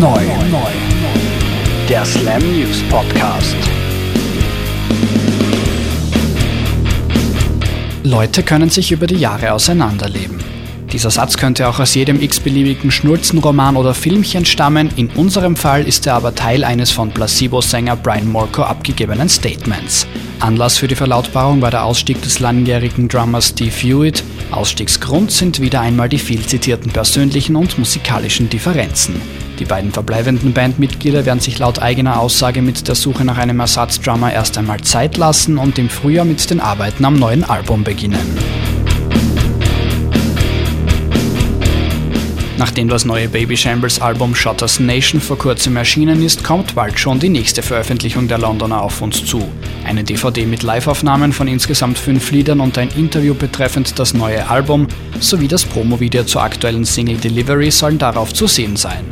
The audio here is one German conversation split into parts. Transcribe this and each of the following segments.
neu. Der Slam News Podcast. Leute können sich über die Jahre auseinanderleben. Dieser Satz könnte auch aus jedem x-beliebigen Schnulzenroman oder Filmchen stammen, in unserem Fall ist er aber Teil eines von Placebo-Sänger Brian Morco abgegebenen Statements. Anlass für die Verlautbarung war der Ausstieg des langjährigen Drummers Steve Hewitt. Ausstiegsgrund sind wieder einmal die viel zitierten persönlichen und musikalischen Differenzen. Die beiden verbleibenden Bandmitglieder werden sich laut eigener Aussage mit der Suche nach einem Ersatzdrummer erst einmal Zeit lassen und im Frühjahr mit den Arbeiten am neuen Album beginnen. Nachdem das neue Baby Shambles Album Shutters Nation vor kurzem erschienen ist, kommt bald schon die nächste Veröffentlichung der Londoner auf uns zu. Eine DVD mit Live-Aufnahmen von insgesamt fünf Liedern und ein Interview betreffend das neue Album sowie das Promo-Video zur aktuellen Single Delivery sollen darauf zu sehen sein.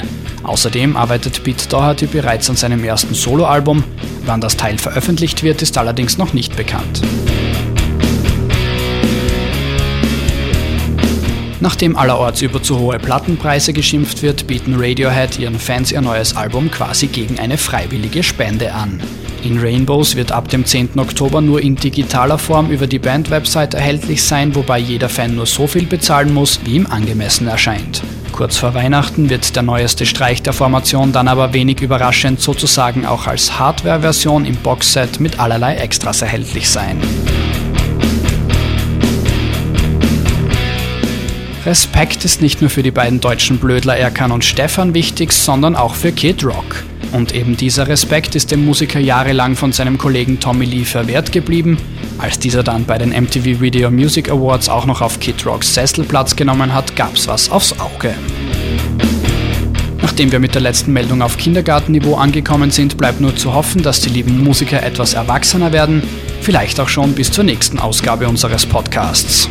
Außerdem arbeitet Pete Doherty bereits an seinem ersten Soloalbum. Wann das Teil veröffentlicht wird, ist allerdings noch nicht bekannt. Nachdem allerorts über zu hohe Plattenpreise geschimpft wird, bieten Radiohead ihren Fans ihr neues Album quasi gegen eine freiwillige Spende an. In Rainbows wird ab dem 10. Oktober nur in digitaler Form über die Band-Website erhältlich sein, wobei jeder Fan nur so viel bezahlen muss, wie ihm angemessen erscheint. Kurz vor Weihnachten wird der neueste Streich der Formation dann aber wenig überraschend sozusagen auch als Hardware-Version im Boxset mit allerlei Extras erhältlich sein. Respekt ist nicht nur für die beiden deutschen Blödler Erkan und Stefan wichtig, sondern auch für Kid Rock. Und eben dieser Respekt ist dem Musiker jahrelang von seinem Kollegen Tommy Lee verwehrt geblieben. Als dieser dann bei den MTV Video Music Awards auch noch auf Kid Rocks Sessel Platz genommen hat, gab's was aufs Auge. Nachdem wir mit der letzten Meldung auf Kindergartenniveau angekommen sind, bleibt nur zu hoffen, dass die lieben Musiker etwas erwachsener werden, vielleicht auch schon bis zur nächsten Ausgabe unseres Podcasts.